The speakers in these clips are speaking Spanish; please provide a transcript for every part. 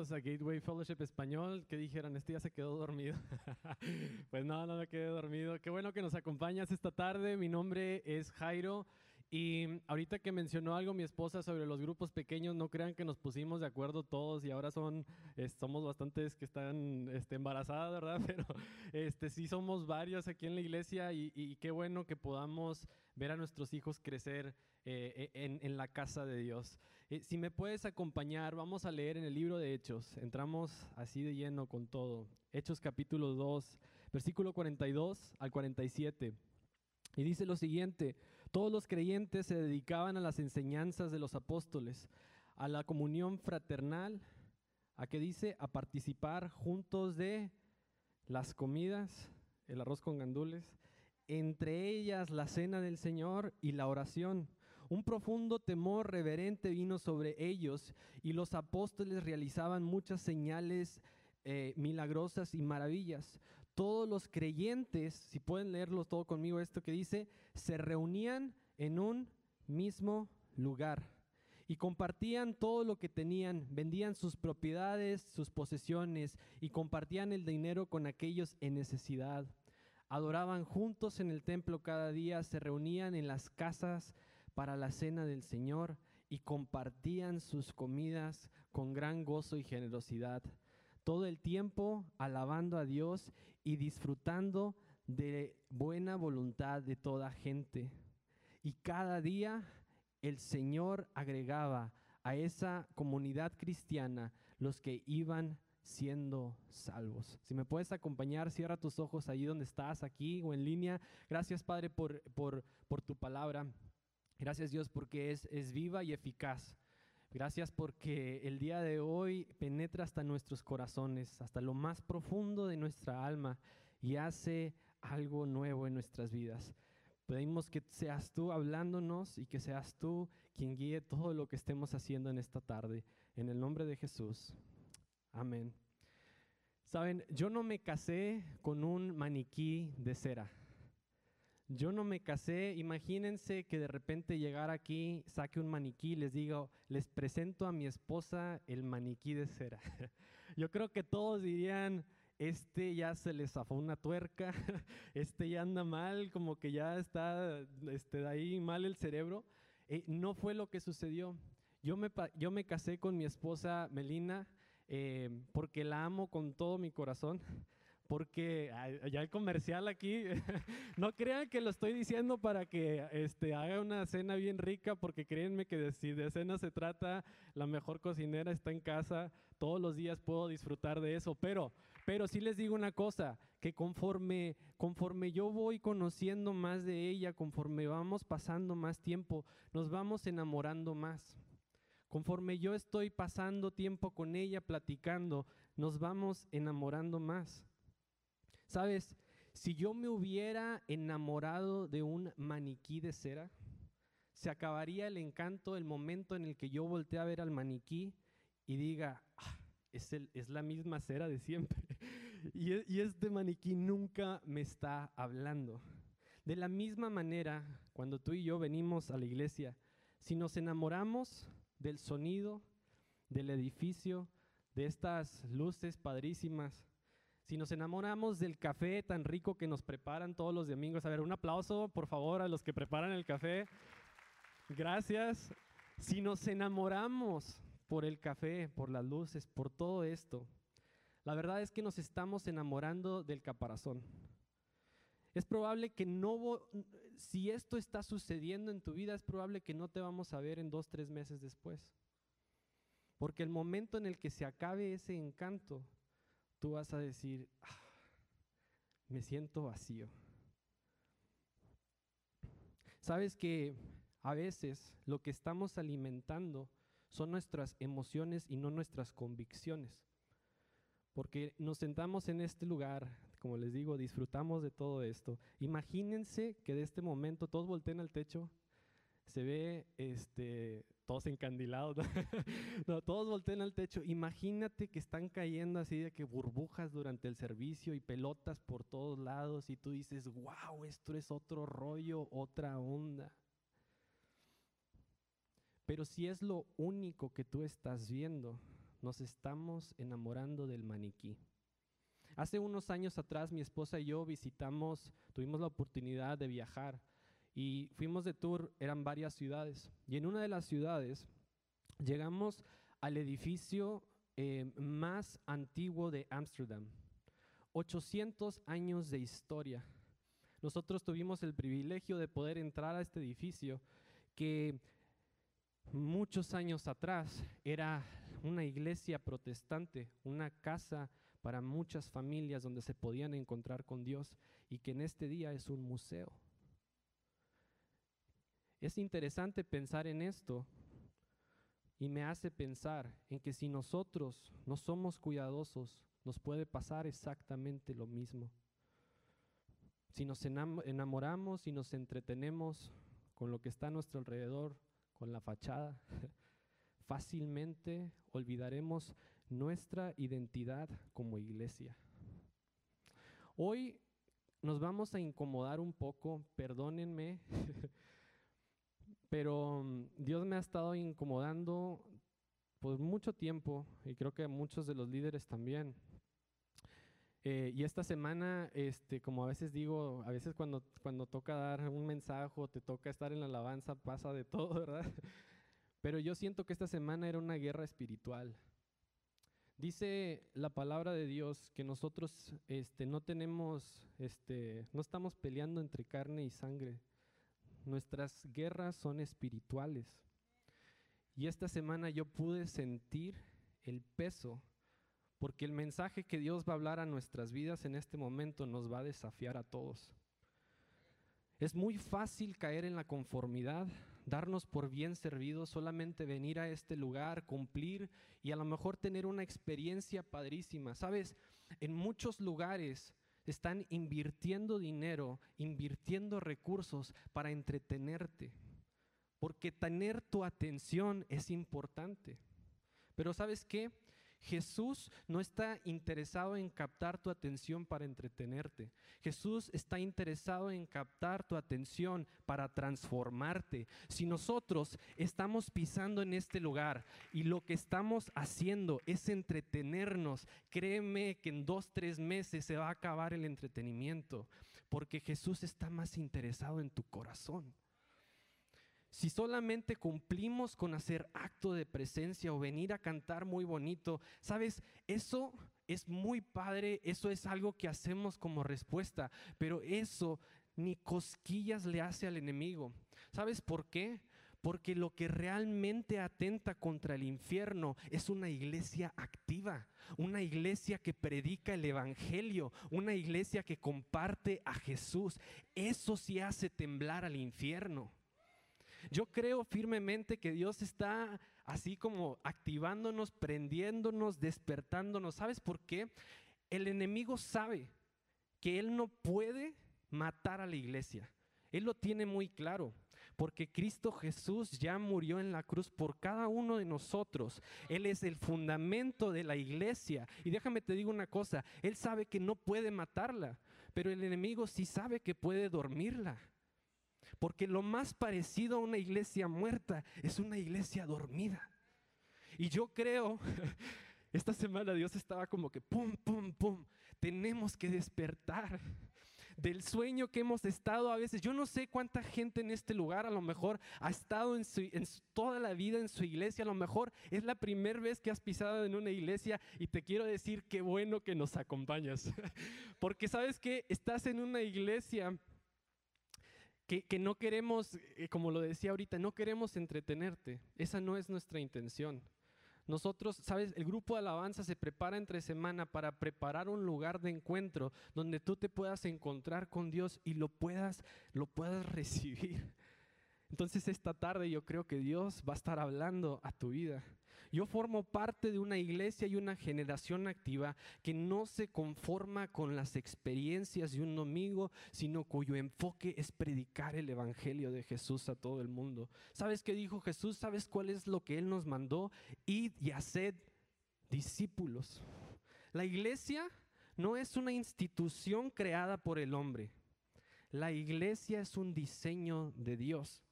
bienvenidos a Gateway Fellowship Español. Que dijeron, este ya se quedó dormido. pues no, no me quedé dormido. Qué bueno que nos acompañas esta tarde. Mi nombre es Jairo y ahorita que mencionó algo mi esposa sobre los grupos pequeños, no crean que nos pusimos de acuerdo todos y ahora son, somos bastantes que están este, embarazadas, ¿verdad? Pero este, sí somos varios aquí en la iglesia y, qué bueno que podamos ver a nuestros hijos crecer eh, e, en, la casa de Dios. Eh, si me puedes acompañar, vamos a leer en el libro de Hechos. Entramos así de lleno con todo. Hechos capítulo 2, versículo 42 al 47. Y dice lo siguiente, todos los creyentes se dedicaban a las enseñanzas de los apóstoles, a la comunión fraternal, a que dice, a participar juntos de las comidas, el arroz con gandules, entre ellas la cena del Señor y la oración. Un profundo temor reverente vino sobre ellos y los apóstoles realizaban muchas señales eh, milagrosas y maravillas. Todos los creyentes, si pueden leerlo todo conmigo, esto que dice, se reunían en un mismo lugar y compartían todo lo que tenían, vendían sus propiedades, sus posesiones y compartían el dinero con aquellos en necesidad. Adoraban juntos en el templo cada día, se reunían en las casas para la cena del Señor y compartían sus comidas con gran gozo y generosidad todo el tiempo alabando a Dios y disfrutando de buena voluntad de toda gente. Y cada día el Señor agregaba a esa comunidad cristiana los que iban siendo salvos. Si me puedes acompañar, cierra tus ojos allí donde estás, aquí o en línea. Gracias Padre por, por, tu palabra. Gracias Dios porque es, es viva y eficaz. Gracias porque el día de hoy penetra hasta nuestros corazones, hasta lo más profundo de nuestra alma y hace algo nuevo en nuestras vidas. Pedimos que seas tú hablándonos y que seas tú quien guíe todo lo que estemos haciendo en esta tarde. En el nombre de Jesús. Amén. Saben, yo no me casé con un maniquí de cera. Yo no me casé, imagínense que de repente llegar aquí, saque un maniquí, les digo, les presento a mi esposa el maniquí de cera. Yo creo que todos dirían, este ya se le zafó una tuerca, este ya anda mal, como que ya está este, ahí mal el cerebro. Eh, no fue lo que sucedió. Yo me, yo me casé con mi esposa Melina eh, porque la amo con todo mi corazón porque ya el comercial aquí, no crean que lo estoy diciendo para que este, haga una cena bien rica, porque créanme que si de cena se trata, la mejor cocinera está en casa, todos los días puedo disfrutar de eso, pero, pero sí les digo una cosa, que conforme, conforme yo voy conociendo más de ella, conforme vamos pasando más tiempo, nos vamos enamorando más. Conforme yo estoy pasando tiempo con ella, platicando, nos vamos enamorando más. Sabes, si yo me hubiera enamorado de un maniquí de cera, se acabaría el encanto el momento en el que yo volteé a ver al maniquí y diga, ah, es, es, la misma cera de siempre. y, y este maniquí nunca me está hablando. De la misma manera, cuando tú y yo venimos a la iglesia, si nos enamoramos del sonido, del edificio, de estas luces padrísimas, si nos enamoramos del café tan rico que nos preparan todos los domingos, a ver, un aplauso por favor a los que preparan el café. Gracias. Si nos enamoramos por el café, por las luces, por todo esto, la verdad es que nos estamos enamorando del caparazón. Es probable que no, si esto está sucediendo en tu vida, es probable que no te vamos a ver en dos, tres meses después. Porque el momento en el que se acabe ese encanto, tú vas a decir, ah, me siento vacío. Sabes que a veces lo que estamos alimentando son nuestras emociones y no nuestras convicciones. Porque nos sentamos en este lugar, como les digo, disfrutamos de todo esto. Imagínense que de este momento todos volteen al techo se ve este, todos encandilados, todos voltean al techo. Imagínate que están cayendo así de que burbujas durante el servicio y pelotas por todos lados y tú dices, wow, esto es otro rollo, otra onda. Pero si es lo único que tú estás viendo, nos estamos enamorando del maniquí. Hace unos años atrás mi esposa y yo visitamos, tuvimos la oportunidad de viajar y fuimos de tour, eran varias ciudades. Y en una de las ciudades llegamos al edificio eh, más antiguo de Ámsterdam. 800 años de historia. Nosotros tuvimos el privilegio de poder entrar a este edificio que muchos años atrás era una iglesia protestante, una casa para muchas familias donde se podían encontrar con Dios y que en este día es un museo. Es interesante pensar en esto y me hace pensar en que si nosotros no somos cuidadosos, nos puede pasar exactamente lo mismo. Si nos enamoramos y nos entretenemos con lo que está a nuestro alrededor, con la fachada, fácilmente olvidaremos nuestra identidad como iglesia. Hoy nos vamos a incomodar un poco, perdónenme, pero mm, Dios me ha estado incomodando por mucho tiempo y creo que muchos de los líderes también. Eh, y esta semana, este, como a veces digo, a veces cuando, cuando toca dar un mensaje te toca estar en la alabanza, pasa de todo, ¿verdad? Pero yo siento que esta semana era una guerra espiritual. Dice la palabra de Dios que nosotros este, no tenemos, este, no estamos peleando entre carne y sangre. Nuestras guerras son espirituales. Y esta semana yo pude sentir el peso porque el mensaje que Dios va a hablar a nuestras vidas en este momento nos va a desafiar a todos. Es muy fácil caer en la conformidad, darnos por bien servidos, solamente venir a este lugar, cumplir y a lo mejor tener una experiencia padrísima. Sabes, en muchos lugares están invirtiendo dinero, invirtiendo recursos para entretenerte, porque tener tu atención es importante. Pero sabes qué? Jesús no está interesado en captar tu atención para entretenerte. Jesús está interesado en captar tu atención para transformarte. Si nosotros estamos pisando en este lugar y lo que estamos haciendo es entretenernos, créeme que en dos, tres meses se va a acabar el entretenimiento, porque Jesús está más interesado en tu corazón. Si solamente cumplimos con hacer acto de presencia o venir a cantar muy bonito, sabes, eso es muy padre, eso es algo que hacemos como respuesta, pero eso ni cosquillas le hace al enemigo. ¿Sabes por qué? Porque lo que realmente atenta contra el infierno es una iglesia activa, una iglesia que predica el Evangelio, una iglesia que comparte a Jesús. Eso sí hace temblar al infierno. Yo creo firmemente que Dios está así como activándonos, prendiéndonos, despertándonos. ¿Sabes por qué? El enemigo sabe que él no puede matar a la iglesia. Él lo tiene muy claro, porque Cristo Jesús ya murió en la cruz por cada uno de nosotros. Él es el fundamento de la iglesia. Y déjame te digo una cosa, Él sabe que no puede matarla, pero el enemigo sí sabe que puede dormirla. Porque lo más parecido a una iglesia muerta es una iglesia dormida. Y yo creo, esta semana Dios estaba como que, pum, pum, pum, tenemos que despertar del sueño que hemos estado a veces. Yo no sé cuánta gente en este lugar a lo mejor ha estado en, toda la vida en su iglesia. A lo mejor es la primera vez que has pisado en una iglesia y te quiero decir qué bueno que nos acompañas. Porque sabes que estás en una iglesia que, no queremos, eh, como lo decía ahorita, no queremos entretenerte. Esa no es nuestra intención. Nosotros, sabes, el grupo de alabanza se prepara entre semana para preparar un lugar de encuentro donde tú te puedas encontrar con Dios y lo puedas, lo puedas recibir. Entonces esta tarde yo creo que Dios va a estar hablando a tu vida. Yo formo parte de una iglesia y una generación activa que no se conforma con las experiencias de un domingo, sino cuyo enfoque es predicar el Evangelio de Jesús a todo el mundo. ¿Sabes qué dijo Jesús? ¿Sabes cuál es lo que Él nos mandó? Id y haced discípulos. La iglesia no es una institución creada por el hombre. La iglesia es un diseño de Dios.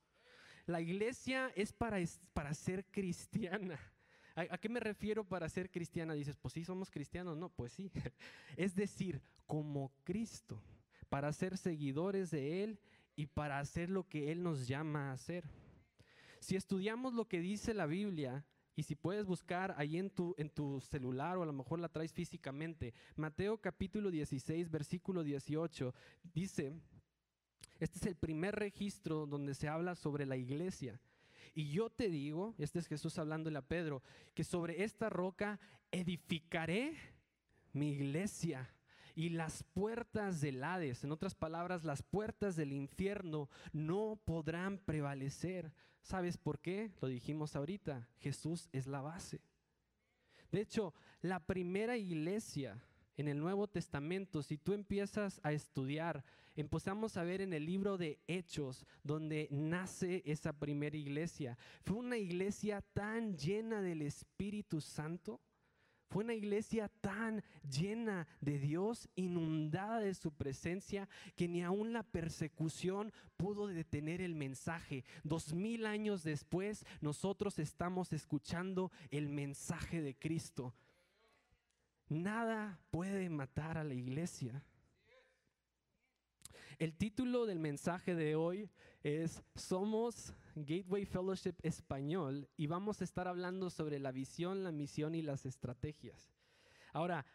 La iglesia es para, para ser cristiana. ¿A, qué me refiero para ser cristiana? Dices, pues sí, somos cristianos. No, pues sí. Es decir, como Cristo, para ser seguidores de Él y para hacer lo que Él nos llama a hacer. Si estudiamos lo que dice la Biblia, y si puedes buscar ahí en tu, en tu celular o a lo mejor la traes físicamente, Mateo capítulo 16, versículo 18, dice, este es el primer registro donde se habla sobre la iglesia. Y yo te digo, este es Jesús hablándole a Pedro, que sobre esta roca edificaré mi iglesia y las puertas del Hades, en otras palabras, las puertas del infierno no podrán prevalecer. ¿Sabes por qué? Lo dijimos ahorita, Jesús es la base. De hecho, la primera iglesia en el Nuevo Testamento, si tú empiezas a estudiar, empezamos a ver en el libro de Hechos, donde nace esa primera iglesia. Fue una iglesia tan llena del Espíritu Santo fue una iglesia tan llena de Dios, inundada de su presencia, que ni aun la persecución pudo detener el mensaje. Dos mil años después, nosotros estamos escuchando el mensaje de Cristo. Nada puede matar a la iglesia. El título del mensaje de hoy es Somos Gateway Fellowship Español y vamos a estar hablando sobre la visión, la misión y las estrategias. Ahora,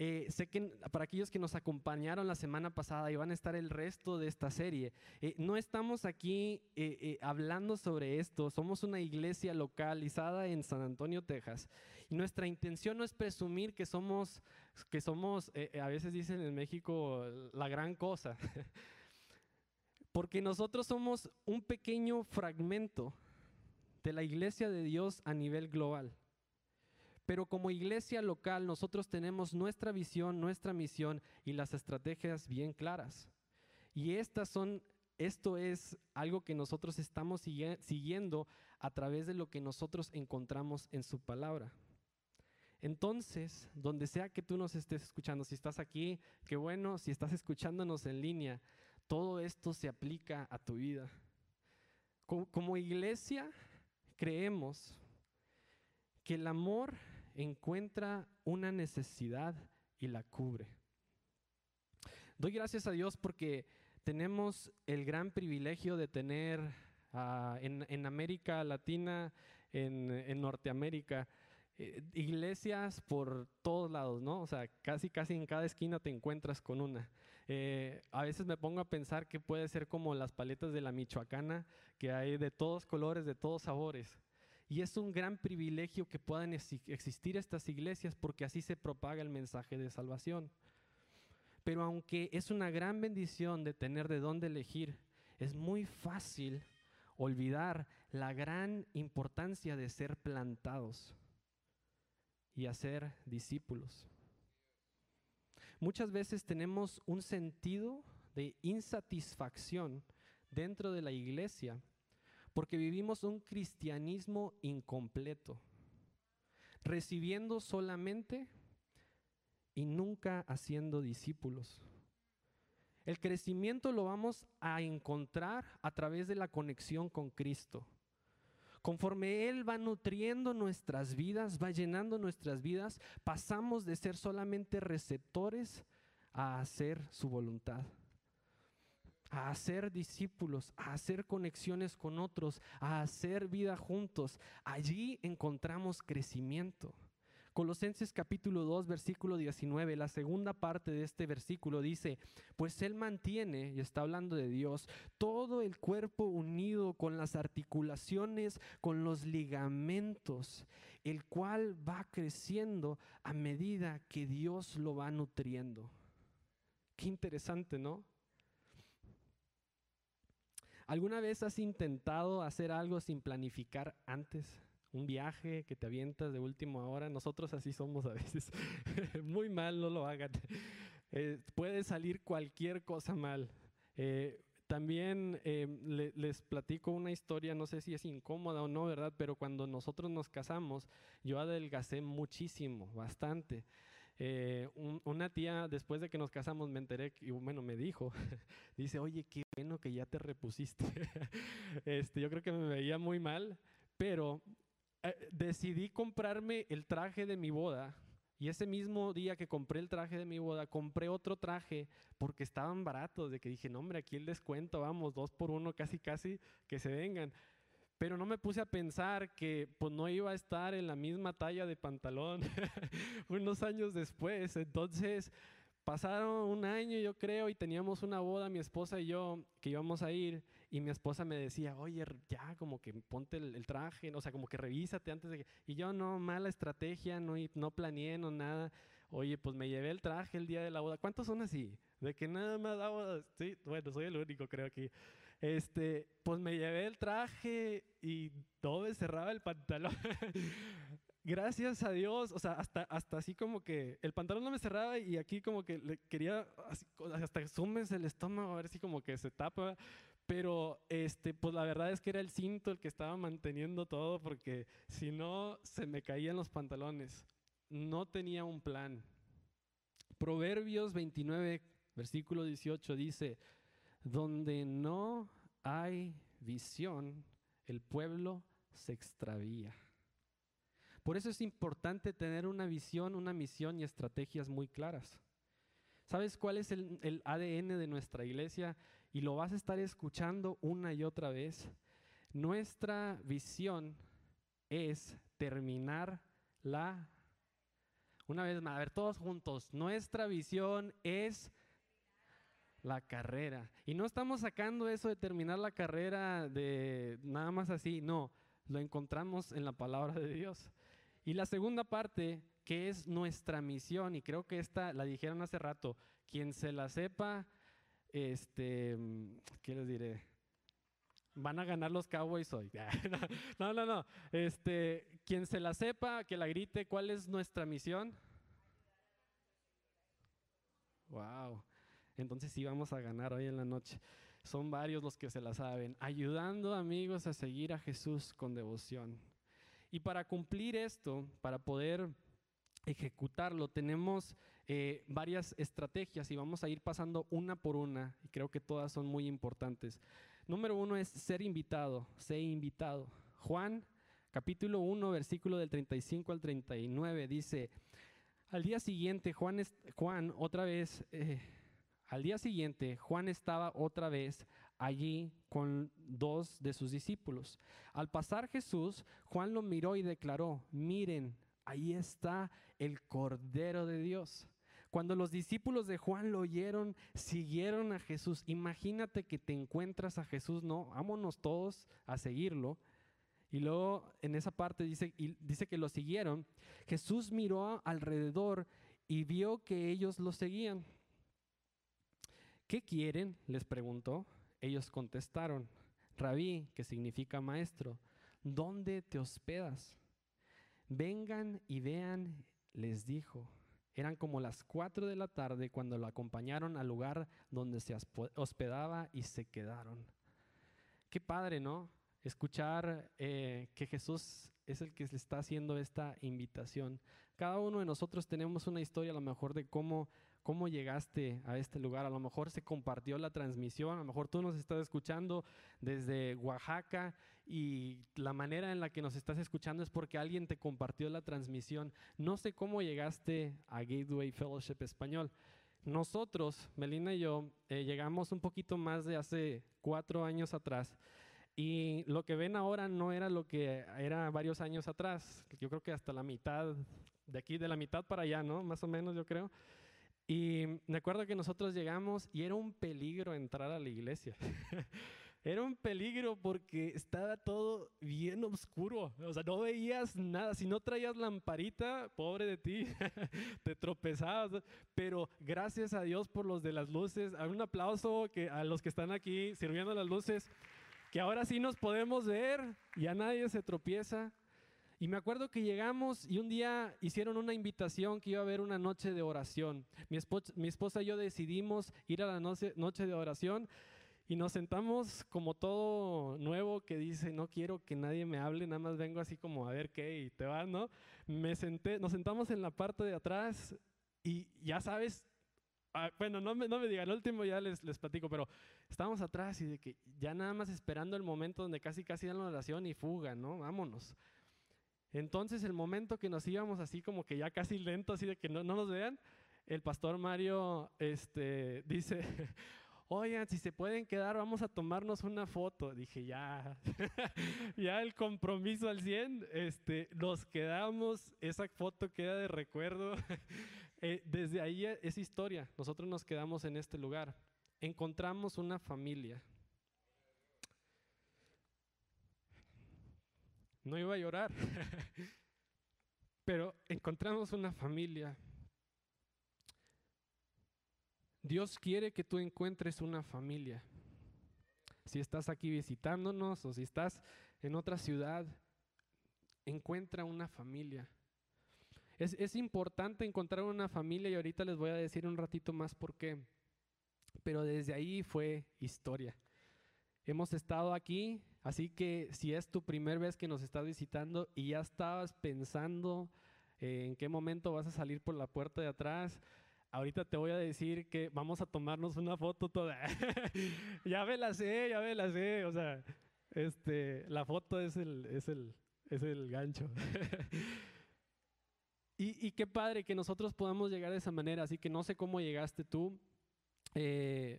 eh, sé que para aquellos que nos acompañaron la semana pasada y van a estar el resto de esta serie, eh, no estamos aquí eh, hablando sobre esto, somos una iglesia localizada en San Antonio, Texas, y nuestra intención no es presumir que somos, que somos a veces dicen en México, la gran cosa. Porque nosotros somos un pequeño fragmento de la iglesia de Dios a nivel global. Pero como iglesia local nosotros tenemos nuestra visión, nuestra misión y las estrategias bien claras. Y estas son, esto es algo que nosotros estamos siguiendo a través de lo que nosotros encontramos en su palabra. Entonces, donde sea que tú nos estés escuchando, si estás aquí, qué bueno, si estás escuchándonos en línea, todo esto se aplica a tu vida. Como, iglesia creemos que el amor encuentra una necesidad y la cubre. Doy gracias a Dios porque tenemos el gran privilegio de tener ah, en, América Latina, en, Norteamérica, eh, iglesias por todos lados, ¿no? O sea, casi, casi en cada esquina te encuentras con una. Eh, a veces me pongo a pensar que puede ser como las paletas de la Michoacana, que hay de todos colores, de todos sabores. Y es un gran privilegio que puedan existir estas iglesias porque así se propaga el mensaje de salvación. Pero aunque es una gran bendición de tener de dónde elegir, es muy fácil olvidar la gran importancia de ser plantados y hacer discípulos. Muchas veces tenemos un sentido de insatisfacción dentro de la iglesia porque vivimos un cristianismo incompleto, recibiendo solamente y nunca haciendo discípulos. El crecimiento lo vamos a encontrar a través de la conexión con Cristo. Conforme Él va nutriendo nuestras vidas, va llenando nuestras vidas, pasamos de ser solamente receptores a hacer su voluntad, a hacer discípulos, a hacer conexiones con otros, a hacer vida juntos. Allí encontramos crecimiento. Colosenses capítulo 2, versículo 19, la segunda parte de este versículo dice, pues Él mantiene, y está hablando de Dios, todo el cuerpo unido con las articulaciones, con los ligamentos, el cual va creciendo a medida que Dios lo va nutriendo. Qué interesante, ¿no? ¿Alguna vez has intentado hacer algo sin planificar antes? un viaje que te avientas de última hora. Nosotros así somos a veces. Muy mal, no lo hagan. Eh, puede salir cualquier cosa mal. Eh, también eh, les platico una historia, no sé si es incómoda o no, ¿verdad? Pero cuando nosotros nos casamos, yo adelgacé muchísimo, bastante. Una tía, después de que nos casamos, me enteré, y bueno, me dijo, dice, oye, qué bueno que ya te repusiste. este, yo creo que me veía muy mal, pero eh, decidí comprarme el traje de mi boda y ese mismo día que compré el traje de mi boda, compré otro traje porque estaban baratos, de que dije, no hombre, aquí el descuento, vamos, dos por uno, casi, casi, que se vengan. Pero no me puse a pensar que pues no iba a estar en la misma talla de pantalón unos años después. Entonces pasaron un año yo creo y teníamos una boda mi esposa y yo que íbamos a ir y mi esposa me decía, oye, ya como que ponte el, traje, o sea, como que revísate antes de que... Y yo no, mala estrategia, no, no planeé, no nada. Oye, pues me llevé el traje el día de la boda. ¿Cuántos son así? De que nada más daba, sí, bueno, soy el único creo aquí. Este, pues me llevé el traje y todo cerraba el pantalón. Gracias a Dios, o sea, hasta, hasta así como que el pantalón no me cerraba y aquí como que le quería, hasta sumes el estómago a ver si como que se tapa. Pero este, pues la verdad es que era el cinto el que estaba manteniendo todo porque si no se me caían los pantalones. No tenía un plan. Proverbios 29, versículo 18 dice, donde no hay visión, el pueblo se extravía. Por eso es importante tener una visión, una misión y estrategias muy claras. ¿Sabes cuál es el, el ADN de nuestra iglesia? y lo vas a estar escuchando una y otra vez, nuestra visión es terminar la... Una vez más, a ver, todos juntos, nuestra visión es la carrera. Y no estamos sacando eso de terminar la carrera de nada más así, no, lo encontramos en la palabra de Dios. Y la segunda parte, que es nuestra misión, y creo que esta la dijeron hace rato, quien se la sepa, este, ¿qué les diré? Van a ganar los Cowboys hoy. no, no, no. Este, quien se la sepa, que la grite, ¿cuál es nuestra misión? Wow. Entonces sí vamos a ganar hoy en la noche. Son varios los que se la saben. Ayudando amigos a seguir a Jesús con devoción. Y para cumplir esto, para poder ejecutarlo, tenemos eh, varias estrategias y vamos a ir pasando una por una y creo que todas son muy importantes. Número uno es ser invitado, ser invitado. Juan capítulo 1, versículo del 35 al 39 dice, al día siguiente Juan, Juan otra vez, eh, al día siguiente Juan estaba otra vez allí con dos de sus discípulos. Al pasar Jesús, Juan lo miró y declaró, miren, ahí está el Cordero de Dios. Cuando los discípulos de Juan lo oyeron, siguieron a Jesús. Imagínate que te encuentras a Jesús, no, vámonos todos a seguirlo. Y luego en esa parte dice, dice que lo siguieron. Jesús miró alrededor y vio que ellos lo seguían. ¿Qué quieren? les preguntó. Ellos contestaron, Rabí, que significa maestro, ¿dónde te hospedas? Vengan y vean, les dijo. Eran como las cuatro de la tarde cuando lo acompañaron al lugar donde se hospedaba y se quedaron. Qué padre, ¿no? Escuchar eh, que Jesús es el que le está haciendo esta invitación. Cada uno de nosotros tenemos una historia a lo mejor de cómo cómo llegaste a este lugar. A lo mejor se compartió la transmisión, a lo mejor tú nos estás escuchando desde Oaxaca y la manera en la que nos estás escuchando es porque alguien te compartió la transmisión. No sé cómo llegaste a Gateway Fellowship Español. Nosotros, Melina y yo, eh, llegamos un poquito más de hace cuatro años atrás. Y lo que ven ahora no era lo que era varios años atrás. Yo creo que hasta la mitad, de aquí, de la mitad para allá, ¿no? Más o menos, yo creo. Y me acuerdo que nosotros llegamos y era un peligro entrar a la iglesia. era un peligro porque estaba todo bien oscuro. O sea, no veías nada. Si no traías lamparita, pobre de ti, te tropezabas. Pero gracias a Dios por los de las luces. Un aplauso que a los que están aquí sirviendo las luces, que ahora sí nos podemos ver. Ya nadie se tropieza. Y me acuerdo que llegamos y un día hicieron una invitación que iba a haber una noche de oración. Mi, esposa, y yo decidimos ir a la noche, noche de oración y nos sentamos como todo nuevo que dice, no quiero que nadie me hable, nada más vengo así como a ver qué y te vas, ¿no? Me senté, nos sentamos en la parte de atrás y ya sabes, ah, bueno, no me, no me digan, el último ya les, les platico, pero estábamos atrás y de que ya nada más esperando el momento donde casi casi dan la oración y fuga, ¿no? Vámonos. Entonces el momento que nos íbamos así como que ya casi lento, así de que no, no nos vean, el pastor Mario este, dice, oigan, si se pueden quedar, vamos a tomarnos una foto. Dije, ya, ya el compromiso al 100, este, nos quedamos, esa foto queda de recuerdo. Eh, desde ahí es historia, nosotros nos quedamos en este lugar. Encontramos una familia. No iba a llorar, pero encontramos una familia Dios quiere que tú encuentres una familia. Si estás aquí visitándonos o si estás en otra ciudad, encuentra una familia. Es, importante encontrar una familia y ahorita les voy a decir un ratito más por qué. Pero desde ahí fue historia. Hemos estado aquí, así que si es tu primera vez que nos estás visitando y ya estabas pensando en qué momento vas a salir por la puerta de atrás, Ahorita te voy a decir que vamos a tomarnos una foto toda. ya me la sé, ya me la sé. O sea, este, la foto es el, es el, es el gancho. y, y, qué padre que nosotros podamos llegar de esa manera. Así que no sé cómo llegaste tú. Eh,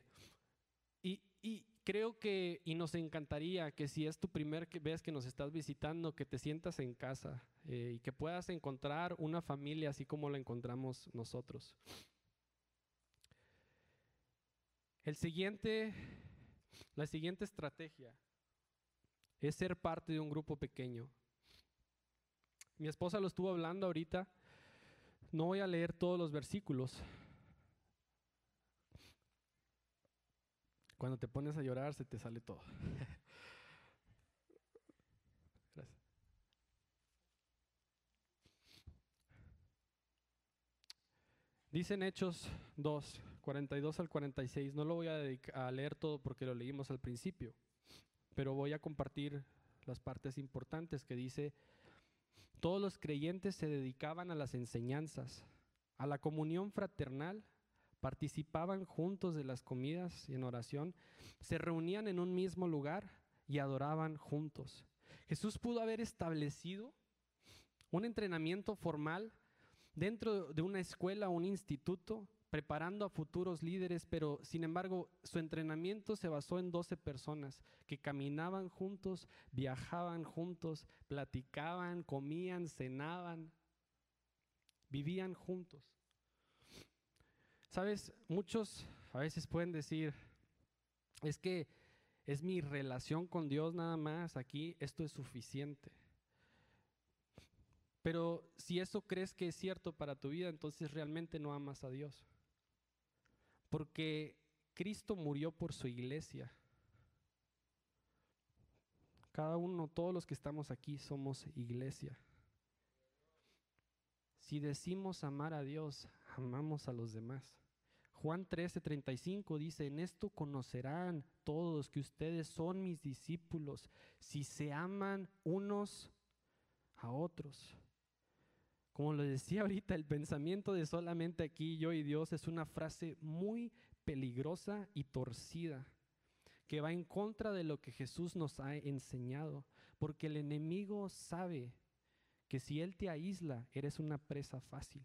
y, y, creo que, y nos encantaría que si es tu primer vez que nos estás visitando, que te sientas en casa eh, y que puedas encontrar una familia así como la encontramos nosotros. El siguiente, la siguiente estrategia es ser parte de un grupo pequeño. Mi esposa lo estuvo hablando ahorita. No voy a leer todos los versículos. Cuando te pones a llorar se te sale todo. Gracias. Dicen Hechos 2, 42 al 46. No lo voy a, leer todo porque lo leímos al principio, pero voy a compartir las partes importantes que dice, todos los creyentes se dedicaban a las enseñanzas, a la comunión fraternal, participaban juntos de las comidas y en oración, se reunían en un mismo lugar y adoraban juntos. Jesús pudo haber establecido un entrenamiento formal dentro de una escuela o un instituto preparando a futuros líderes, pero sin embargo su entrenamiento se basó en 12 personas que caminaban juntos, viajaban juntos, platicaban, comían, cenaban, vivían juntos. Sabes, muchos a veces pueden decir, es que es mi relación con Dios nada más, aquí esto es suficiente. Pero si eso crees que es cierto para tu vida, entonces realmente no amas a Dios. Porque Cristo murió por su iglesia. Cada uno, todos los que estamos aquí somos iglesia. Si decimos amar a Dios, amamos a los demás. Juan 13:35 dice, en esto conocerán todos que ustedes son mis discípulos, si se aman unos a otros. Como lo decía ahorita, el pensamiento de solamente aquí yo y Dios es una frase muy peligrosa y torcida que va en contra de lo que Jesús nos ha enseñado, porque el enemigo sabe que si Él te aísla, eres una presa fácil.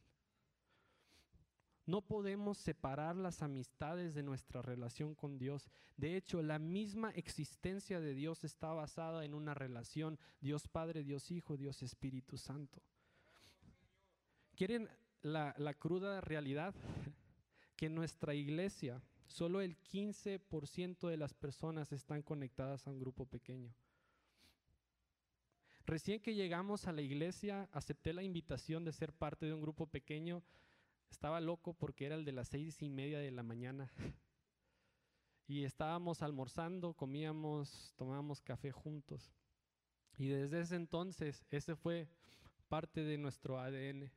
No podemos separar las amistades de nuestra relación con Dios. De hecho, la misma existencia de Dios está basada en una relación Dios Padre, Dios Hijo, Dios Espíritu Santo. ¿Quieren la, cruda realidad? Que en nuestra iglesia solo el 15% de las personas están conectadas a un grupo pequeño. Recién que llegamos a la iglesia, acepté la invitación de ser parte de un grupo pequeño. Estaba loco porque era el de las seis y media de la mañana. Y estábamos almorzando, comíamos, tomábamos café juntos. Y desde ese entonces, ese fue parte de nuestro ADN.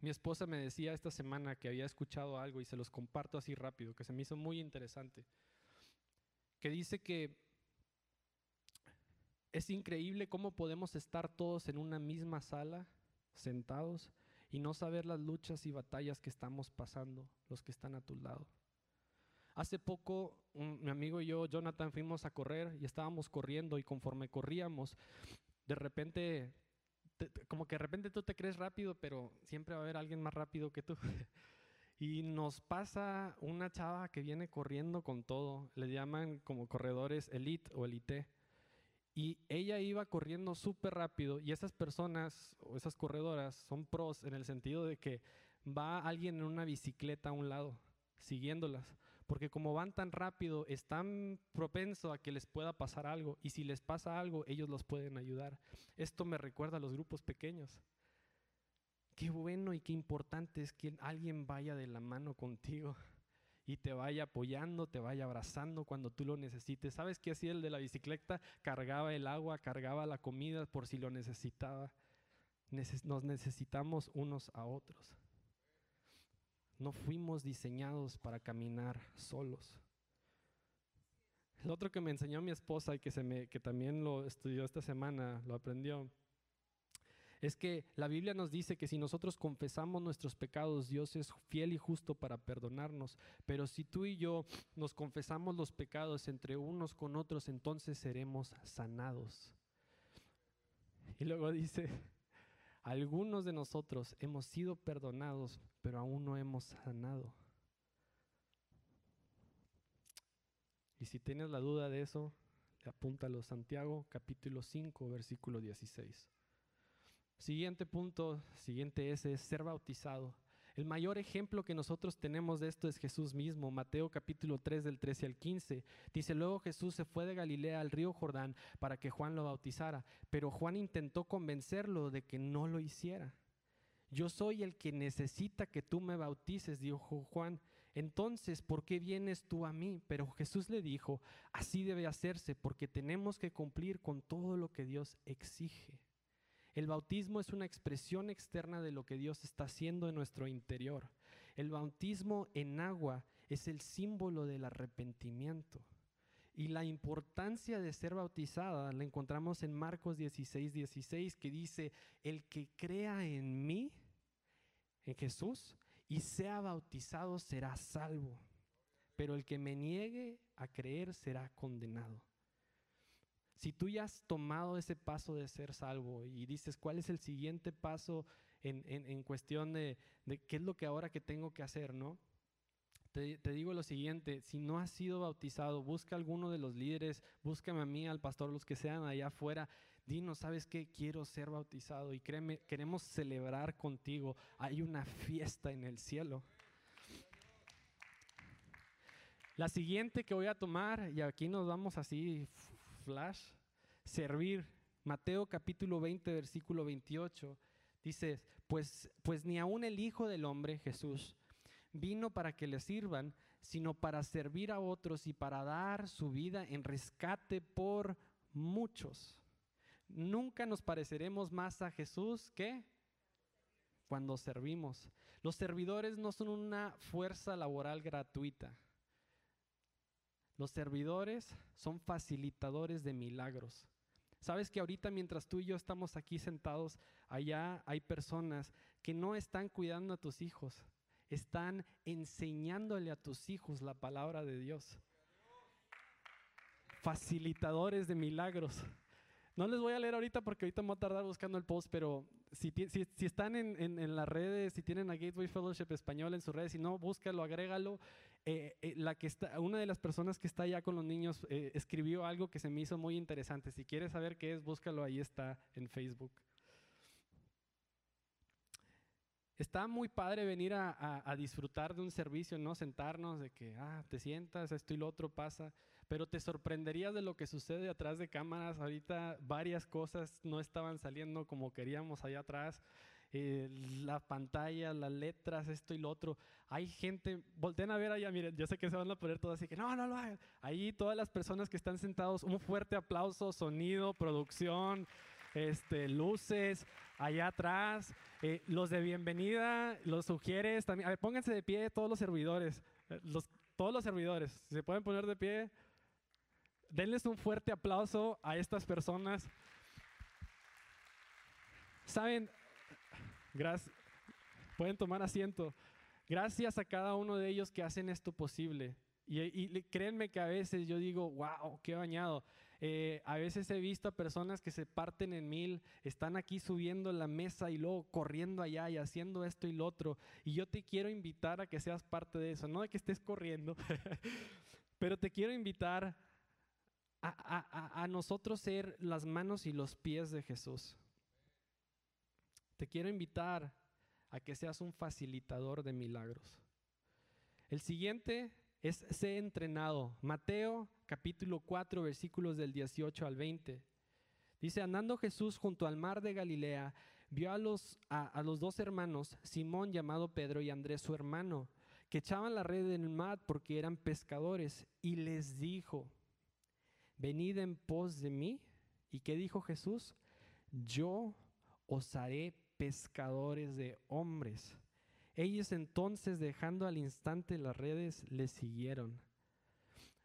Mi esposa me decía esta semana que había escuchado algo y se los comparto así rápido, que se me hizo muy interesante, que dice que es increíble cómo podemos estar todos en una misma sala, sentados, y no saber las luchas y batallas que estamos pasando los que están a tu lado. Hace poco, mi amigo y yo, Jonathan, fuimos a correr y estábamos corriendo y conforme corríamos, de repente, como que de repente tú te crees rápido, pero siempre va a haber alguien más rápido que tú. y nos pasa una chava que viene corriendo con todo, le llaman como corredores elite o elite. Y ella iba corriendo súper rápido y esas personas o esas corredoras son pros en el sentido de que va alguien en una bicicleta a un lado, siguiéndolas porque como van tan rápido, están propenso a que les pueda pasar algo y si les pasa algo, ellos los pueden ayudar. Esto me recuerda a los grupos pequeños. Qué bueno y qué importante es que alguien vaya de la mano contigo y te vaya apoyando, te vaya abrazando cuando tú lo necesites. ¿Sabes qué hacía el de la bicicleta? Cargaba el agua, cargaba la comida por si lo necesitaba. Nos necesitamos unos a otros. No fuimos diseñados para caminar solos. El otro que me enseñó mi esposa y que, también lo estudió esta semana, lo aprendió, es que la Biblia nos dice que si nosotros confesamos nuestros pecados, Dios es fiel y justo para perdonarnos. Pero si tú y yo nos confesamos los pecados entre unos con otros, entonces seremos sanados. Y luego dice, algunos de nosotros hemos sido perdonados, pero aún no hemos sanado. Y si tienes la duda de eso, apúntalo Santiago capítulo 5, versículo 16. Siguiente punto, siguiente S es ser bautizado. El mayor ejemplo que nosotros tenemos de esto es Jesús mismo. Mateo capítulo 3 del 13 al 15. Dice, luego Jesús se fue de Galilea al río Jordán para que Juan lo bautizara, pero Juan intentó convencerlo de que no lo hiciera. Yo soy el que necesita que tú me bautices, dijo Juan. Entonces, ¿por qué vienes tú a mí? Pero Jesús le dijo, así debe hacerse porque tenemos que cumplir con todo lo que Dios exige. El bautismo es una expresión externa de lo que Dios está haciendo en nuestro interior. El bautismo en agua es el símbolo del arrepentimiento. Y la importancia de ser bautizada la encontramos en Marcos 16, 16, que dice, el que crea en mí, en Jesús, y sea bautizado será salvo, pero el que me niegue a creer será condenado. Si tú ya has tomado ese paso de ser salvo y dices, ¿cuál es el siguiente paso en, cuestión de, qué es lo que ahora que tengo que hacer, no? Te, te, digo lo siguiente, si no has sido bautizado, busca alguno de los líderes, búscame a mí, al pastor, los que sean allá afuera, dinos, ¿sabes qué? Quiero ser bautizado y créeme, queremos celebrar contigo. Hay una fiesta en el cielo. La siguiente que voy a tomar, y aquí nos vamos así flash, servir. Mateo capítulo 20, versículo 28, dice, pues, pues ni aun el Hijo del Hombre, Jesús, vino para que le sirvan, sino para servir a otros y para dar su vida en rescate por muchos. Nunca nos pareceremos más a Jesús que cuando servimos. Los servidores no son una fuerza laboral gratuita. Los servidores son facilitadores de milagros. Sabes que ahorita mientras tú y yo estamos aquí sentados, allá hay personas que no están cuidando a tus hijos, están enseñándole a tus hijos la palabra de Dios. Facilitadores de milagros. No les voy a leer ahorita porque ahorita me voy a tardar buscando el post, pero si, si, están en, en, las redes, si tienen a Gateway Fellowship Español en sus redes, si no, búscalo, agrégalo. Eh, eh, la que está, una de las personas que está allá con los niños eh, escribió algo que se me hizo muy interesante. Si quieres saber qué es, búscalo, ahí está en Facebook. Está muy padre venir a, a, disfrutar de un servicio, no sentarnos, de que ah, te sientas, esto y lo otro pasa pero te sorprenderías de lo que sucede atrás de cámaras. Ahorita varias cosas no estaban saliendo como queríamos allá atrás. Eh, la pantalla, las letras, esto y lo otro. Hay gente, volteen a ver allá, miren, yo sé que se van a poner todos así que no, no lo hagan. Ahí todas las personas que están sentados, un fuerte aplauso, sonido, producción, este, luces, allá atrás. Eh, los de bienvenida, los sugieres también. A pónganse de pie todos los servidores, eh, los, todos los servidores. se pueden poner de pie denles un fuerte aplauso a estas personas. Saben, gracias, pueden tomar asiento. Gracias a cada uno de ellos que hacen esto posible. Y, créanme que a veces yo digo, wow, qué bañado. Eh, a veces he visto a personas que se parten en mil, están aquí subiendo la mesa y luego corriendo allá y haciendo esto y lo otro. Y yo te quiero invitar a que seas parte de eso, no de que estés corriendo, pero te quiero invitar a nosotros ser las manos y los pies de Jesús. Te quiero invitar a que seas un facilitador de milagros. El siguiente es ser entrenado. Mateo capítulo 4 versículos del 18 al 20. Dice, andando Jesús junto al mar de Galilea, vio a los, a, los dos hermanos, Simón llamado Pedro y Andrés su hermano, que echaban la red en el mar porque eran pescadores, y les dijo, venid en pos de mí. ¿Y qué dijo Jesús? Yo os haré pescadores de hombres. Ellos entonces, dejando al instante las redes, le siguieron.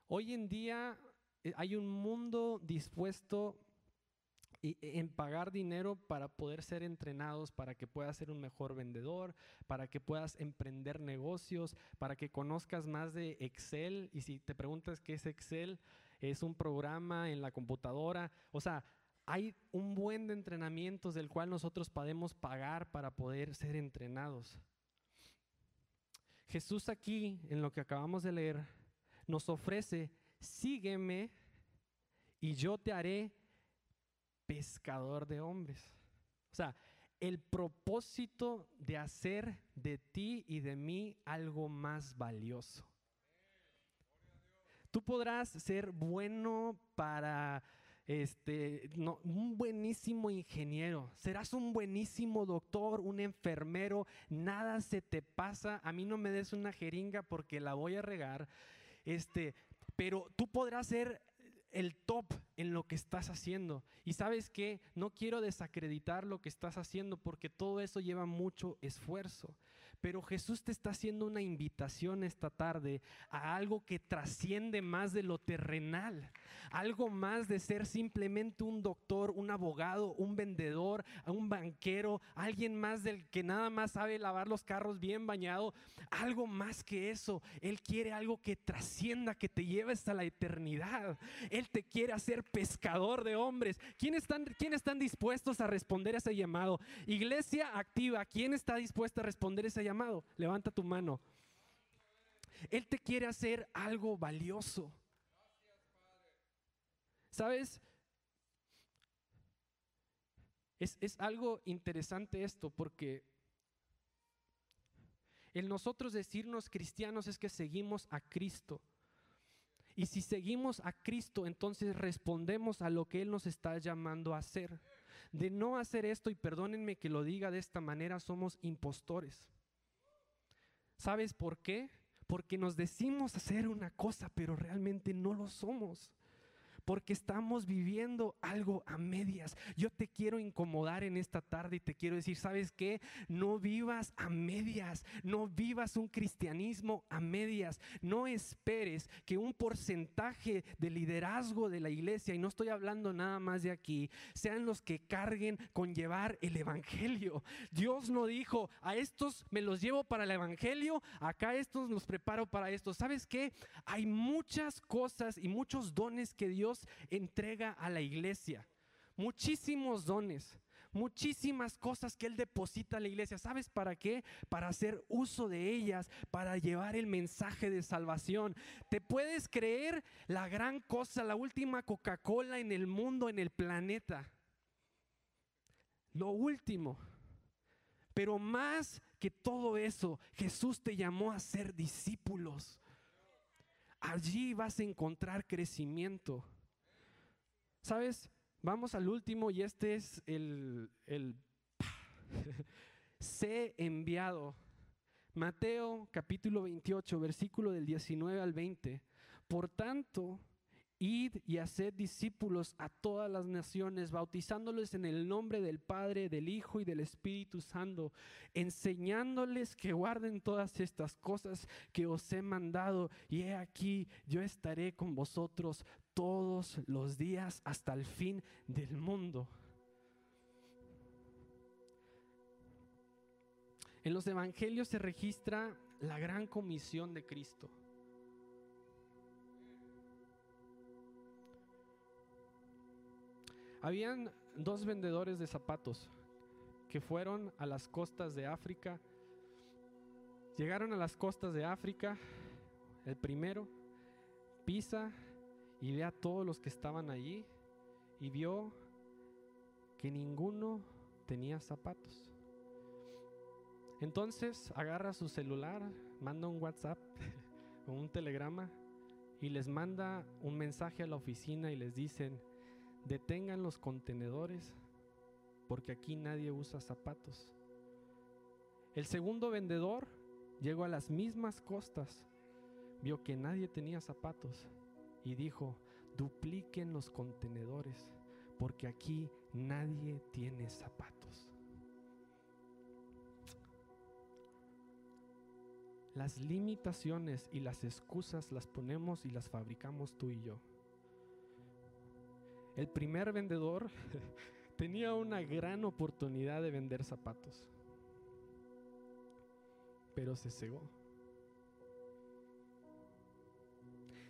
Hoy en día eh, hay un mundo dispuesto e, en pagar dinero para poder ser entrenados, para que puedas ser un mejor vendedor, para que puedas emprender negocios, para que conozcas más de Excel. Y si te preguntas qué es Excel, es un programa en la computadora. O sea, hay un buen de entrenamientos del cual nosotros podemos pagar para poder ser entrenados. Jesús aquí, en lo que acabamos de leer, nos ofrece, sígueme y yo te haré pescador de hombres. O sea, el propósito de hacer de ti y de mí algo más valioso. Tú podrás ser bueno para este, no, un buenísimo ingeniero, serás un buenísimo doctor, un enfermero, nada se te pasa, a mí no me des una jeringa porque la voy a regar, este, pero tú podrás ser el top en lo que estás haciendo. Y sabes que no quiero desacreditar lo que estás haciendo porque todo eso lleva mucho esfuerzo. Pero Jesús te está haciendo una invitación esta tarde a algo que trasciende más de lo terrenal, algo más de ser simplemente un doctor, un abogado, un vendedor, un banquero, alguien más del que nada más sabe lavar los carros bien bañado, algo más que eso. Él quiere algo que trascienda, que te lleve hasta la eternidad. Él te quiere hacer pescador de hombres. ¿Quiénes están, ¿quiénes están dispuestos a responder a ese llamado? Iglesia activa, ¿quién está dispuesto a responder ese llamado? Levanta tu mano. Él te quiere hacer algo valioso. ¿Sabes? Es, es, algo interesante esto porque el nosotros decirnos cristianos es que seguimos a Cristo. Y si seguimos a Cristo, entonces respondemos a lo que Él nos está llamando a hacer. De no hacer esto, y perdónenme que lo diga de esta manera, somos impostores. ¿Sabes por qué? Porque nos decimos hacer una cosa, pero realmente no lo somos porque estamos viviendo algo a medias. Yo te quiero incomodar en esta tarde y te quiero decir, ¿sabes qué? No vivas a medias, no vivas un cristianismo a medias, no esperes que un porcentaje de liderazgo de la iglesia, y no estoy hablando nada más de aquí, sean los que carguen con llevar el evangelio. Dios no dijo, a estos me los llevo para el evangelio, acá estos los preparo para esto. ¿Sabes qué? Hay muchas cosas y muchos dones que Dios entrega a la iglesia. Muchísimos dones, muchísimas cosas que Él deposita a la iglesia. ¿Sabes para qué? Para hacer uso de ellas, para llevar el mensaje de salvación. ¿Te puedes creer la gran cosa, la última Coca-Cola en el mundo, en el planeta? Lo último. Pero más que todo eso, Jesús te llamó a ser discípulos. Allí vas a encontrar crecimiento. ¿Sabes? Vamos al último y este es el, el sé enviado. Mateo capítulo 28, versículo del 19 al 20. Por tanto, Id y haced discípulos a todas las naciones, bautizándoles en el nombre del Padre, del Hijo y del Espíritu Santo, enseñándoles que guarden todas estas cosas que os he mandado. Y he aquí, yo estaré con vosotros todos los días hasta el fin del mundo. En los evangelios se registra la gran comisión de Cristo. Habían dos vendedores de zapatos que fueron a las costas de África. Llegaron a las costas de África, el primero, Pisa y ve a todos los que estaban allí y vio que ninguno tenía zapatos. Entonces agarra su celular, manda un WhatsApp o un telegrama y les manda un mensaje a la oficina y les dicen, detengan los contenedores porque aquí nadie usa zapatos. El segundo vendedor llegó a las mismas costas, vio que nadie tenía zapatos y dijo, dupliquen los contenedores porque aquí nadie tiene zapatos. Las limitaciones y las excusas las ponemos y las fabricamos tú y yo. El primer vendedor tenía una gran oportunidad de vender zapatos, pero se cegó.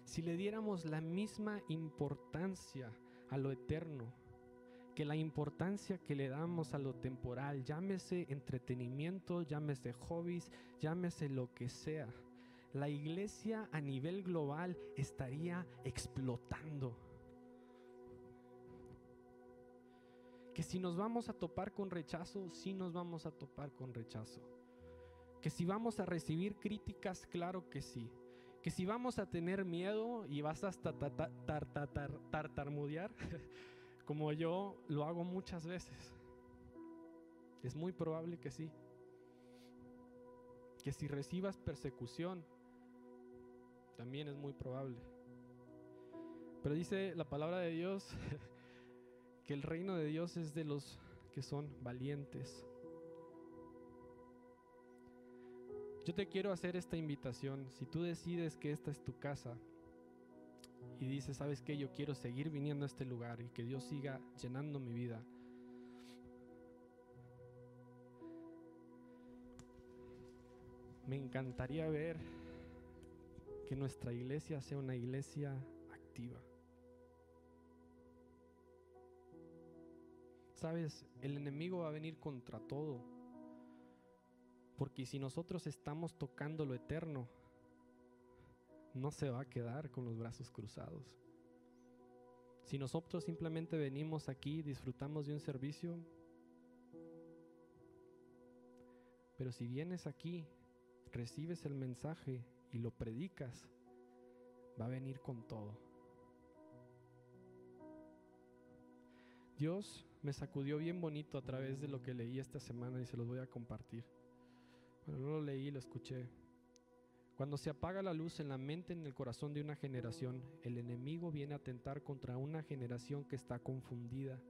Si le diéramos la misma importancia a lo eterno, que la importancia que le damos a lo temporal, llámese entretenimiento, llámese hobbies, llámese lo que sea, la iglesia a nivel global estaría explotando. Que si nos vamos a topar con rechazo, sí nos vamos a topar con rechazo. Que si vamos a recibir críticas, claro que sí. Que si vamos a tener miedo y vas hasta tartamudear, como yo lo hago muchas veces. Es muy probable que sí. Que si recibas persecución, también es muy probable. Pero dice la palabra de Dios que el reino de Dios es de los que son valientes. Yo te quiero hacer esta invitación. Si tú decides que esta es tu casa, y dice, ¿sabes qué? Yo quiero seguir viniendo a este lugar y que Dios siga llenando mi vida. Me encantaría ver que nuestra iglesia sea una iglesia activa. Sabes, el enemigo va a venir contra todo. Porque si nosotros estamos tocando lo eterno, no se va a quedar con los brazos cruzados. Si nosotros simplemente venimos aquí, disfrutamos de un servicio, pero si vienes aquí, recibes el mensaje y lo predicas, va a venir con todo. Dios me sacudió bien bonito a través de lo que leí esta semana y se los voy a compartir. Lo leí, lo escuché. Cuando se apaga la luz en la mente, en el corazón de una generación, el enemigo viene a atentar contra una generación que está confundida.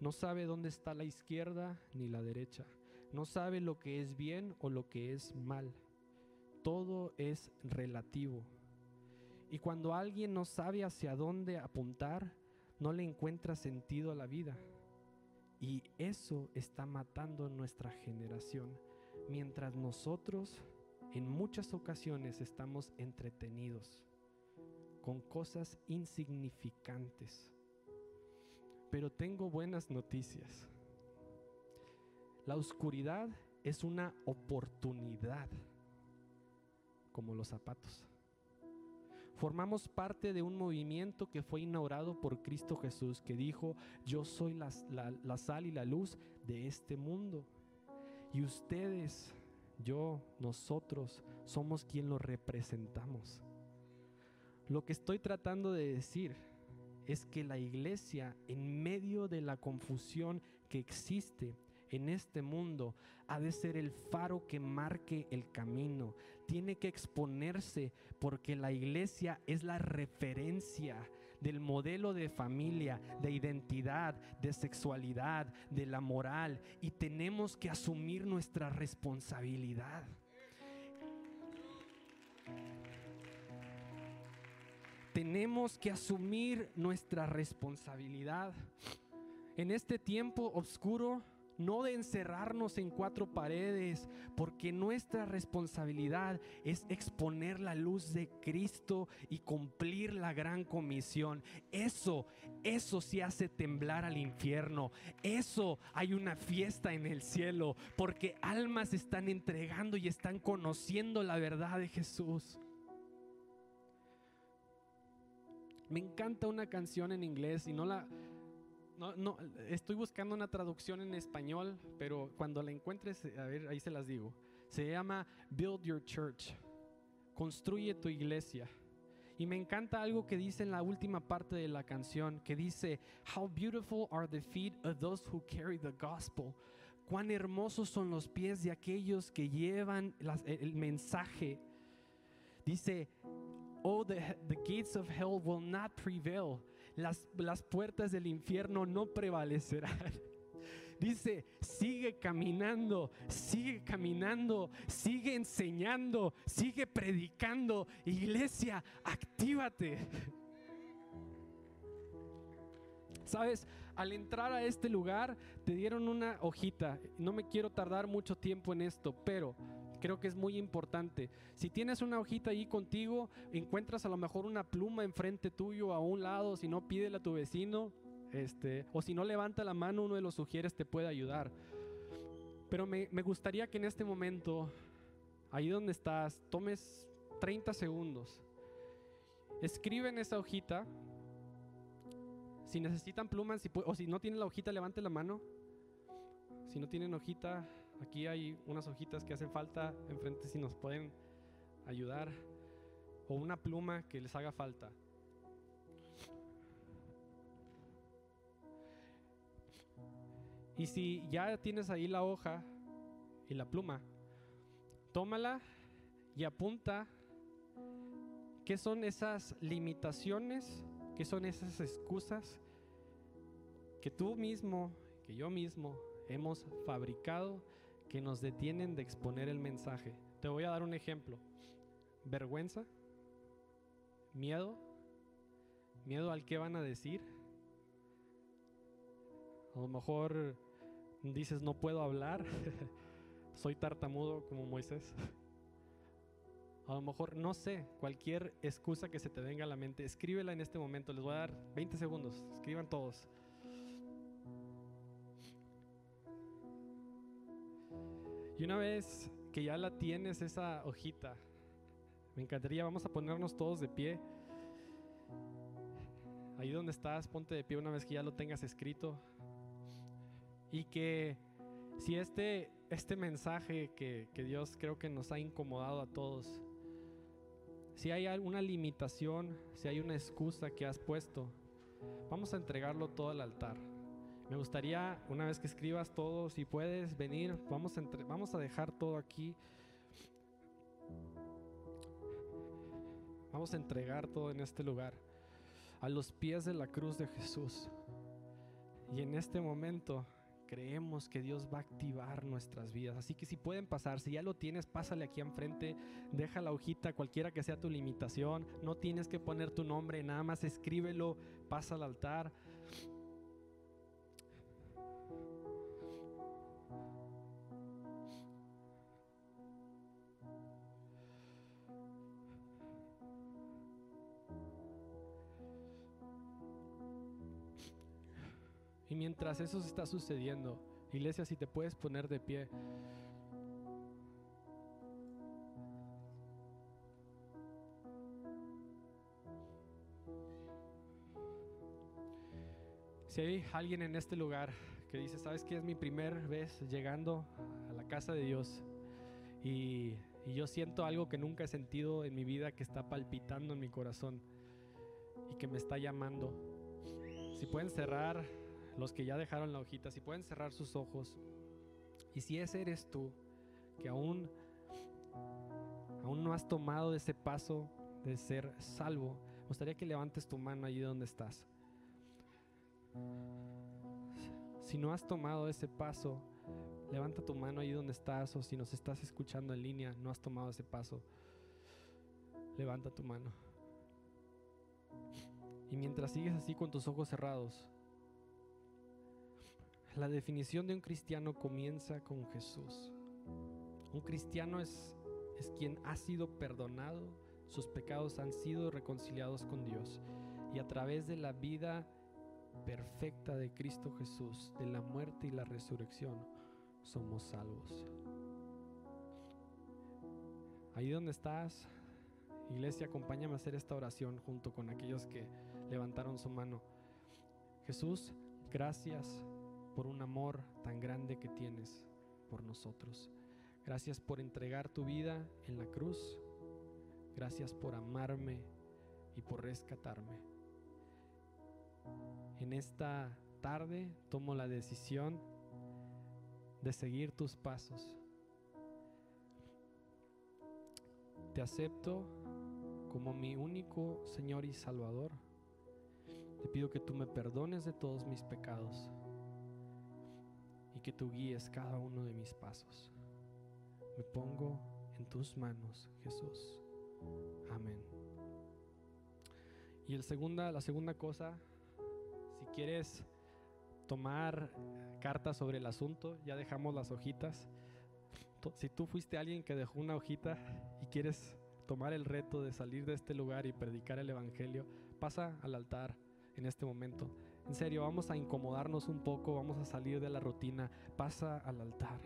No sabe dónde está la izquierda ni la derecha. No sabe lo que es bien o lo que es mal. Todo es relativo. Y cuando alguien no sabe hacia dónde apuntar, no le encuentra sentido a la vida. Y eso está matando nuestra generación. Mientras nosotros en muchas ocasiones estamos entretenidos con cosas insignificantes. Pero tengo buenas noticias. La oscuridad es una oportunidad, como los zapatos. Formamos parte de un movimiento que fue inaugurado por Cristo Jesús, que dijo, yo soy la, sal y la luz de este mundo. Y ustedes yo, nosotros somos quien lo representamos. Lo que estoy tratando de decir es que la iglesia, en medio de la confusión que existe en este mundo, ha de ser el faro que marque el camino. Tiene que exponerse porque la iglesia es la referencia del modelo de familia, de identidad, de sexualidad, de la moral y tenemos que asumir nuestra responsabilidad. Tenemos que asumir nuestra responsabilidad. En este tiempo oscuro no de encerrarnos en cuatro paredes, porque nuestra responsabilidad es exponer la luz de Cristo y cumplir la gran comisión. Eso, eso sí hace temblar al infierno. Eso hay una fiesta en el cielo, porque almas están entregando y están conociendo la verdad de Jesús. Me encanta una canción en inglés y no la no, no, estoy buscando una traducción en español, pero cuando la encuentres, a ver, ahí se las digo. Se llama Build Your Church. Construye tu iglesia. Y me encanta algo que dice en la última parte de la canción, que dice, How beautiful are the feet of those who carry the gospel. Cuán hermosos son los pies de aquellos que llevan el mensaje. Dice, Oh, the, the gates of hell will not prevail las, puertas del infierno no prevalecerán. Dice, sigue caminando, sigue caminando, sigue enseñando, sigue predicando. Iglesia, actívate. Sabes, al entrar a este lugar te dieron una hojita. No me quiero tardar mucho tiempo en esto, pero creo que es muy importante. Si tienes una hojita ahí contigo, encuentras a lo mejor una pluma enfrente tuyo a un lado, si no pídele a tu vecino, este, o si no levanta la mano, uno de los sugieres te puede ayudar. Pero me, me gustaría que en este momento, ahí donde estás, tomes 30 segundos. Escribe en esa hojita. Si necesitan plumas, o si no tienen la hojita, levante la mano. Si no tienen hojita, Aquí hay unas hojitas que hacen falta enfrente si nos pueden ayudar. O una pluma que les haga falta. Y si ya tienes ahí la hoja y la pluma, tómala y apunta qué son esas limitaciones, qué son esas excusas que tú mismo, que yo mismo hemos fabricado que nos detienen de exponer el mensaje. Te voy a dar un ejemplo. Vergüenza, miedo, miedo al que van a decir. A lo mejor dices no puedo hablar, soy tartamudo como Moisés. A lo mejor, no sé, cualquier excusa que se te venga a la mente, escríbela en este momento. Les voy a dar 20 segundos. Escriban todos. Y una vez que ya la tienes esa hojita, me encantaría, vamos a ponernos todos de pie. Ahí donde estás, ponte de pie una vez que ya lo tengas escrito. Y que si este, este mensaje que, que Dios creo que nos ha incomodado a todos, si hay alguna limitación, si hay una excusa que has puesto, vamos a entregarlo todo al altar. Me gustaría, una vez que escribas todo, si puedes venir, vamos a, dejar todo aquí. Vamos a entregar todo en este lugar, a los pies de la cruz de Jesús. Y en este momento creemos que Dios va a activar nuestras vidas. Así que si pueden pasar, si ya lo tienes, pásale aquí enfrente, deja la hojita, cualquiera que sea tu limitación, no tienes que poner tu nombre, nada más escríbelo, pasa al altar. Mientras eso está sucediendo, iglesia, si te puedes poner de pie. Si hay alguien en este lugar que dice, ¿sabes qué? Es mi primer vez llegando a la casa de Dios y yo siento algo que nunca he sentido en mi vida que está palpitando en mi corazón y que me está llamando. Si pueden cerrar los que ya dejaron la hojita, si pueden cerrar sus ojos. Y si ese eres tú, que aún, aún no has tomado ese paso de ser salvo, me gustaría que levantes tu mano allí donde estás. Si no has tomado ese paso, levanta tu mano allí donde estás o si nos estás escuchando en línea, no has tomado ese paso, levanta tu mano. Y mientras sigues así con tus ojos cerrados, La definición de un cristiano comienza con Jesús. Un cristiano es, es quien ha sido perdonado, sus pecados han sido reconciliados con Dios y a través de la vida perfecta de Cristo Jesús, de la muerte y la resurrección, somos salvos. Ahí donde estás, iglesia, acompáñame a hacer esta oración junto con aquellos que levantaron su mano. Jesús, gracias por un amor tan grande que tienes por nosotros. Gracias por entregar tu vida en la cruz. Gracias por amarme y por rescatarme. En esta tarde tomo la decisión de seguir tus pasos. Te acepto como mi único Señor y Salvador. Te pido que tú me perdones de todos mis pecados que tú guíes cada uno de mis pasos. Me pongo en tus manos, Jesús. Amén. Y la segunda cosa, si quieres tomar cartas sobre el asunto, ya dejamos las hojitas. Si tú fuiste alguien que dejó una hojita y quieres tomar el reto de salir de este lugar y predicar el Evangelio, pasa al altar en este momento. En serio, vamos a incomodarnos un poco, vamos a salir de la rutina, pasa al altar.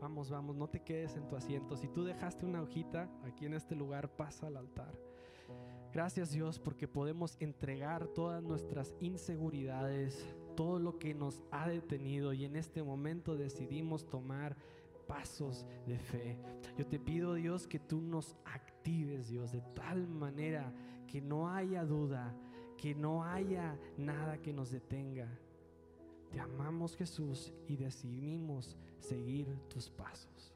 Vamos, vamos, no te quedes en tu asiento. Si tú dejaste una hojita aquí en este lugar, pasa al altar. Gracias Dios porque podemos entregar todas nuestras inseguridades, todo lo que nos ha detenido y en este momento decidimos tomar pasos de fe. Yo te pido Dios que tú nos actives Dios de tal manera que no haya duda, que no haya nada que nos detenga. Te amamos Jesús y decidimos seguir tus pasos.